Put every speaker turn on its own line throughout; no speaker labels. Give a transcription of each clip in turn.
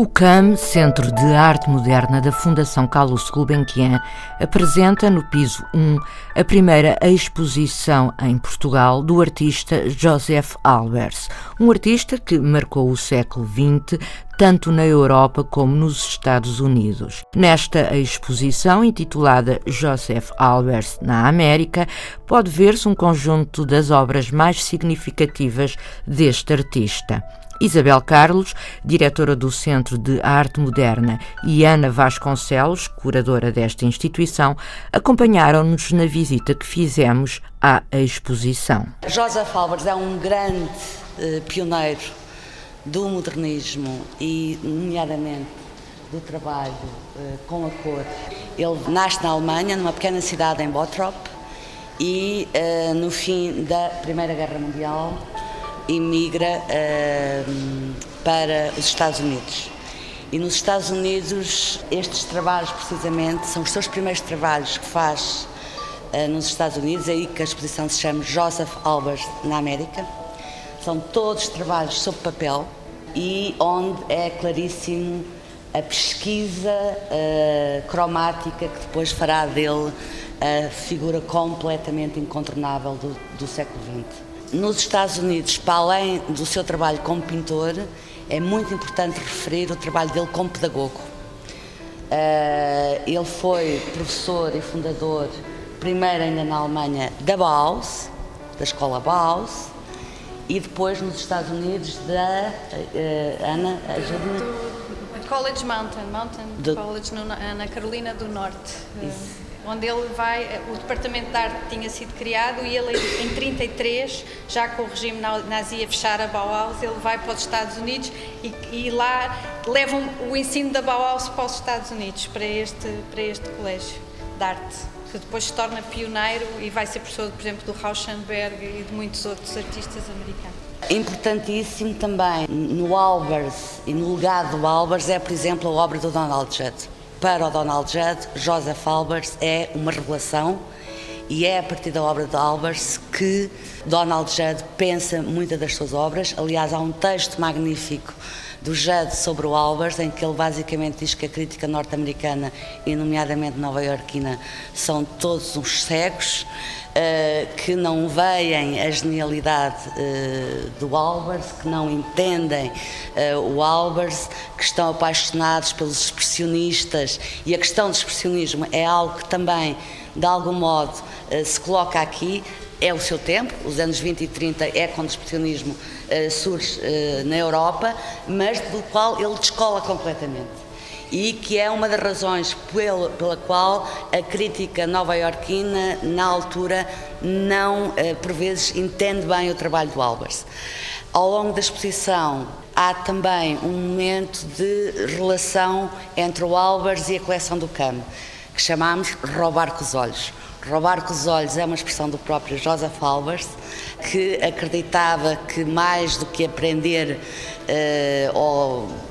O CAM, Centro de Arte Moderna da Fundação Carlos Gulbenkian, apresenta no piso 1 a primeira exposição em Portugal do artista Joseph Albers, um artista que marcou o século XX tanto na Europa como nos Estados Unidos. Nesta exposição, intitulada Joseph Albers na América, pode ver-se um conjunto das obras mais significativas deste artista. Isabel Carlos, diretora do Centro de Arte Moderna, e Ana Vasconcelos, curadora desta instituição, acompanharam-nos na visita que fizemos à exposição.
Joseph Albers é um grande eh, pioneiro do modernismo e, nomeadamente, do trabalho eh, com a cor. Ele nasce na Alemanha, numa pequena cidade em Bottrop, e eh, no fim da Primeira Guerra Mundial emigra uh, para os Estados Unidos. E nos Estados Unidos, estes trabalhos, precisamente, são os seus primeiros trabalhos que faz uh, nos Estados Unidos, é aí que a exposição se chama Joseph Albers na América. São todos trabalhos sob papel e onde é claríssimo a pesquisa uh, cromática que depois fará dele a figura completamente incontornável do, do século XX. Nos Estados Unidos, para além do seu trabalho como pintor, é muito importante referir o trabalho dele como pedagogo. Uh, ele foi professor e fundador, primeiro ainda na Alemanha, da Bauhaus, da escola Bauhaus, e depois nos Estados Unidos da uh, Ana
ajuda College Mountain, Mountain do... College no, na Carolina do Norte. Isso onde ele vai, o departamento de arte tinha sido criado e ele em 33, já com o regime nazi a fechar a Bauhaus, ele vai para os Estados Unidos e, e lá levam o ensino da Bauhaus para os Estados Unidos, para este, para este colégio de arte, que depois se torna pioneiro e vai ser professor, por exemplo, do Rauschenberg e de muitos outros artistas americanos.
Importantíssimo também no Albers e no legado do Albers é, por exemplo, a obra do Donald Judd para o Donald Judd, Joseph Albers é uma revelação e é a partir da obra de Albers que Donald Judd pensa muitas das suas obras. Aliás, há um texto magnífico do Judd sobre o Albers, em que ele basicamente diz que a crítica norte-americana e, nomeadamente nova-iorquina, são todos uns cegos. Uh, que não veem a genialidade uh, do Albers, que não entendem uh, o Albers, que estão apaixonados pelos expressionistas e a questão do expressionismo é algo que também, de algum modo, se coloca aqui. É o seu tempo, os anos 20 e 30 é quando o expressionismo surge na Europa, mas do qual ele descola completamente e que é uma das razões pela, pela qual a crítica nova-iorquina, na altura, não, eh, por vezes, entende bem o trabalho do Albers. Ao longo da exposição, há também um momento de relação entre o Albers e a coleção do CAM, que chamamos roubar com os olhos. Roubar com os olhos é uma expressão do próprio Joseph Albers, que acreditava que mais do que aprender uh, ou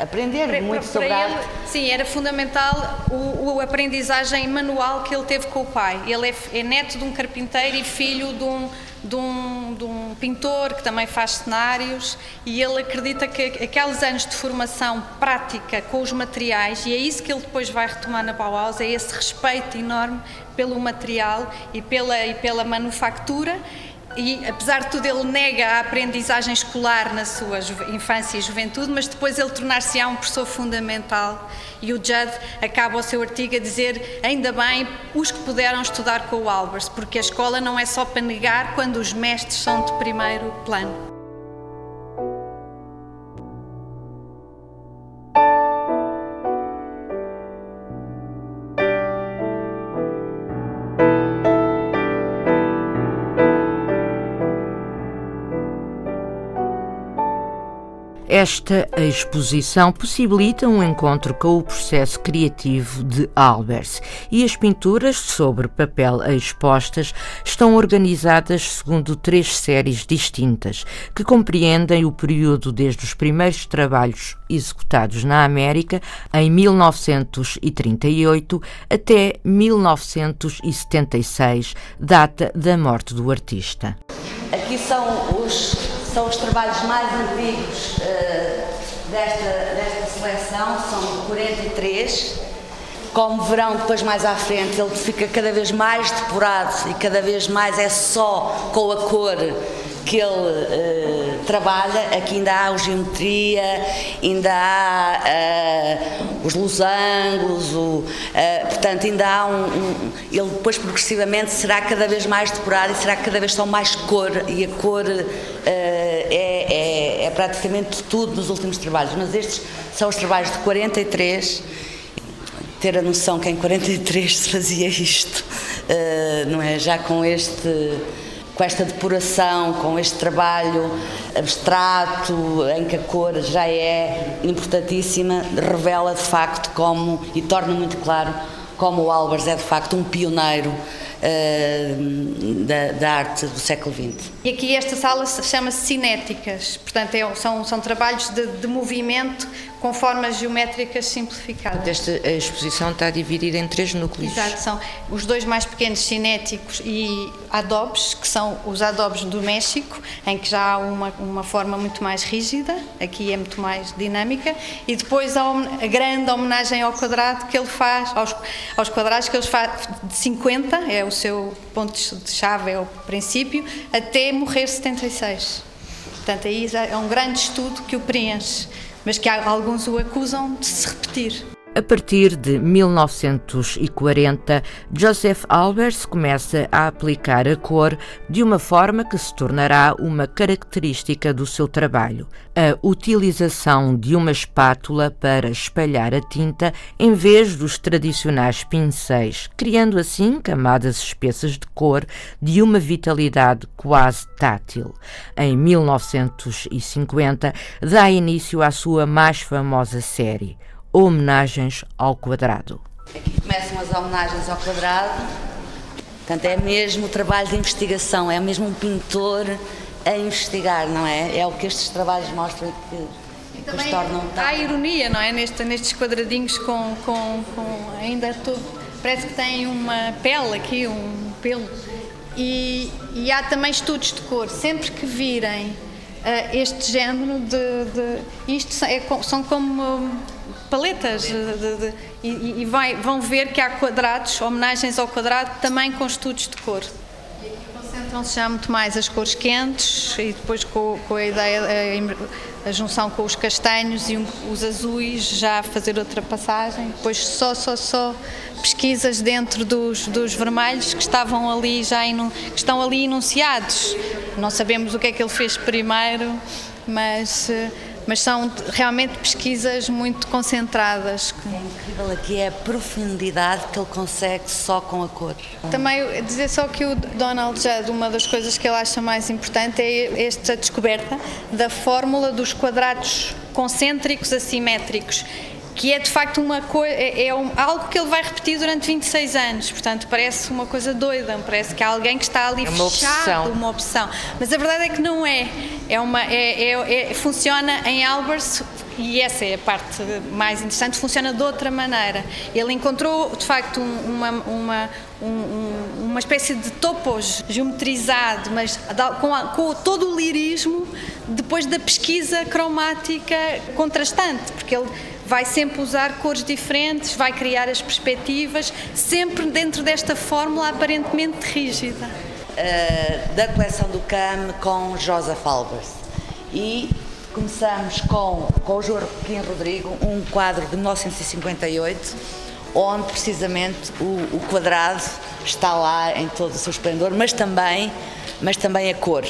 aprender
para,
muito
para
sobre
ele,
arte.
Sim, era fundamental o, o, aprendizagem manual que ele teve com o pai. Ele é, é neto de um carpinteiro e filho de um, de um, de um pintor que também faz cenários e ele acredita que aqueles anos de formação prática com os materiais, e é isso que ele depois vai retomar na Bauhaus, é esse respeito enorme pelo material e pela, e pela manufactura e apesar de tudo ele nega a aprendizagem escolar na sua infância e juventude, mas depois ele tornar-se-á um professor fundamental e o Judd acaba o seu artigo a dizer ainda bem os que puderam estudar com o Albers, porque a escola não é só para negar quando os mestres são de primeiro plano.
Esta exposição possibilita um encontro com o processo criativo de Albers e as pinturas sobre papel expostas estão organizadas segundo três séries distintas que compreendem o período desde os primeiros trabalhos executados na América em 1938 até 1976, data da morte do artista.
Aqui são os são os trabalhos mais antigos uh, desta, desta seleção, são 43. Como verão, depois mais à frente, ele fica cada vez mais depurado e cada vez mais é só com a cor que ele uh, trabalha, aqui ainda há a geometria, ainda há uh, os losangos, o, uh, portanto ainda há um, um, Ele depois progressivamente será cada vez mais depurado e será cada vez só mais cor e a cor é, é, é praticamente tudo nos últimos trabalhos, mas estes são os trabalhos de 43 ter a noção que em 43 se fazia isto, não é? Já com este com esta depuração, com este trabalho abstrato, em que a cor já é importantíssima, revela de facto como, e torna muito claro, como o Albers é de facto um pioneiro uh, da, da, arte do século XX.
E aqui esta sala chama-se Cinéticas, portanto é, são, são trabalhos de, de movimento com formas geométricas simplificadas.
Esta exposição está dividida em três núcleos.
Exato, são os dois mais pequenos cinéticos e adobes, que são os adobes do México, em que já há uma, uma forma muito mais rígida, aqui é muito mais dinâmica, e depois a, a grande homenagem ao quadrado que ele faz, aos, aos quadrados que ele faz de 50, é o seu ponto de chave, é o princípio, até morrer 76. Portanto, aí é um grande estudo que o preenche mas que alguns o acusam de se repetir.
A partir de 1940, Joseph Albers começa a aplicar a cor de uma forma que se tornará uma característica do seu trabalho: a utilização de uma espátula para espalhar a tinta em vez dos tradicionais pincéis, criando assim camadas espessas de cor de uma vitalidade quase tátil. Em 1950, dá início à sua mais famosa série homenagens ao quadrado.
Aqui começam as homenagens ao quadrado, portanto é mesmo o trabalho de investigação, é mesmo um pintor a investigar, não é? É o que estes trabalhos mostram que, que os tornam
tão... Há ironia, não é? Neste, nestes quadradinhos com, com, com ainda todo, parece que tem uma pele aqui, um pelo. E, e há também estudos de cor, sempre que virem uh, este género de, de isto é, são como paletas de, de, e, e vai, vão ver que há quadrados, homenagens ao quadrado, também com estudos de cor. E aqui concentram-se já muito mais as cores quentes e depois com, com a ideia, a, a, junção com os castanhos e um, os azuis, já fazer outra passagem. Depois só, só, só pesquisas dentro dos, dos vermelhos que estavam ali já que estão ali enunciados. Não sabemos o que é que ele fez primeiro, mas eh, mas são realmente pesquisas muito concentradas.
É incrível aqui é a profundidade que ele consegue só com a cor.
Também dizer só que o Donald Judd, uma das coisas que ele acha mais importante é esta descoberta da fórmula dos quadrados concêntricos assimétricos que é de facto uma coisa, é, é um, algo que ele vai repetir durante 26 anos, portanto parece uma coisa doida, parece que há alguém que está ali
é uma
fechado,
opção.
uma opção, mas a verdade é que não é, é uma, é, é, é, funciona em Albers e essa é a parte mais interessante, funciona de outra maneira. Ele encontrou de facto uma, uma, um, uma espécie de topos geometrizado, mas com, a, com todo o lirismo depois da pesquisa cromática contrastante, porque ele vai sempre usar cores diferentes, vai criar as perspectivas, sempre dentro desta fórmula aparentemente rígida.
Uh, da coleção do CAM com Joseph Albers. E começamos com, com o Joaquim Rodrigo, um quadro de 1958, onde precisamente o, o quadrado está lá em todo o seu esplendor, mas também, mas também a cor.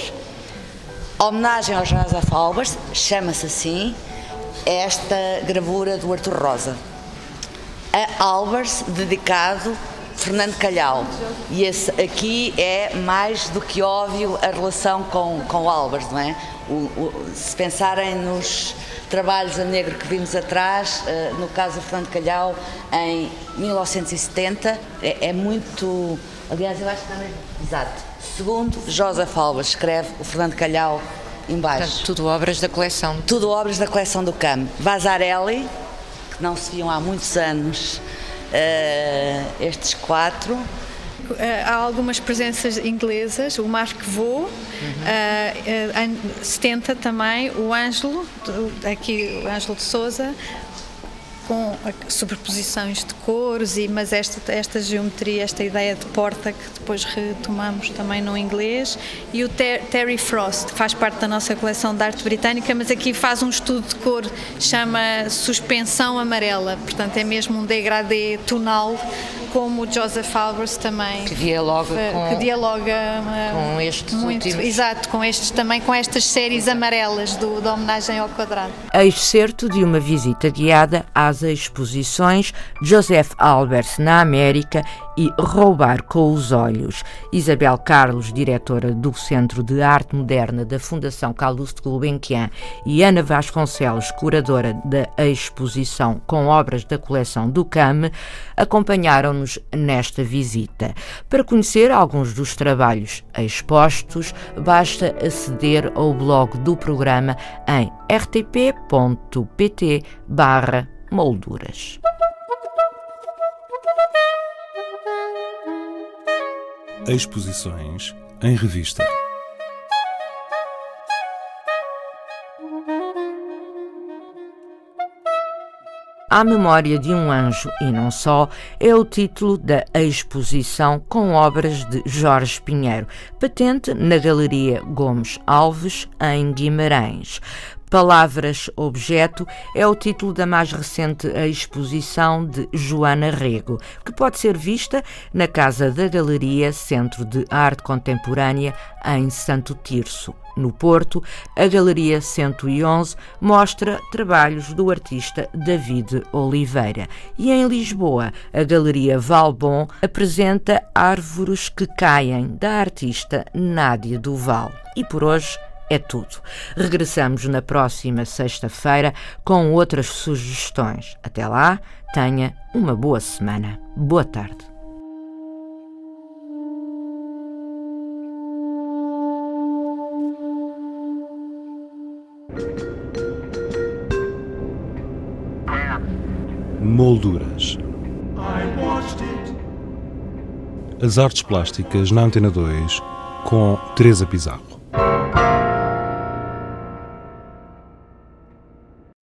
Homenagem ao Joseph Albers chama-se assim, esta gravura do Arthur Rosa. A Albers, dedicado Fernando Calhau. E esse aqui é mais do que óbvio a relação com, com o Álvares, não é? O, o, se pensarem nos trabalhos a negro que vimos atrás, uh, no caso do Fernando Calhau, em 1970, é, é muito. Aliás, eu acho que também. Exato. Segundo Joseph Alves, escreve o Fernando Calhau embaixo.
Portanto, tudo obras da coleção.
Tudo obras da coleção do CAM. Vasarelli, que não se viam há muitos anos, uh, estes quatro.
Eh, há algumas presenças inglesas, o Mark Vaux, uhum. uh, uh, 70 também, o Ângelo, aqui o Ângelo de Souza, com sobreposições de cores, e, mas esta, esta geometria, esta ideia de porta que depois retomamos também no inglês, e o Ter, Terry Frost, que faz parte da nossa coleção de arte britânica, mas aqui faz um estudo de cor, chama Suspensão Amarela, portanto é mesmo um degradê tonal como o Joseph Albers também
que dialoga com,
que dialoga eh,
com estes
muito,
últimos.
Exato com estes também com estas séries amarelas do, da homenagem ao quadrado.
Excerto de uma visita guiada às exposições Joseph Albers na América e Roubar com os Olhos. Isabel Carlos, diretora do Centro de Arte Moderna da Fundação Calouste Gulbenkian e Ana Vasconcelos, curadora da exposição com obras da coleção do CAM, acompanharam-nos nesta visita. Para conhecer alguns dos trabalhos expostos, basta aceder ao blog do programa em rtp.pt molduras.
Exposições em revista.
A Memória de um Anjo e não só é o título da exposição com obras de Jorge Pinheiro, patente na Galeria Gomes Alves, em Guimarães. Palavras Objeto é o título da mais recente exposição de Joana Rego, que pode ser vista na Casa da Galeria Centro de Arte Contemporânea em Santo Tirso. No Porto, a Galeria 111 mostra trabalhos do artista David Oliveira. E em Lisboa, a Galeria Valbon apresenta Árvores que Caem, da artista Nádia Duval. E por hoje é tudo. Regressamos na próxima sexta-feira com outras sugestões. Até lá, tenha uma boa semana. Boa tarde.
Molduras. As artes plásticas na Antena 2 com Teresa Pizarro.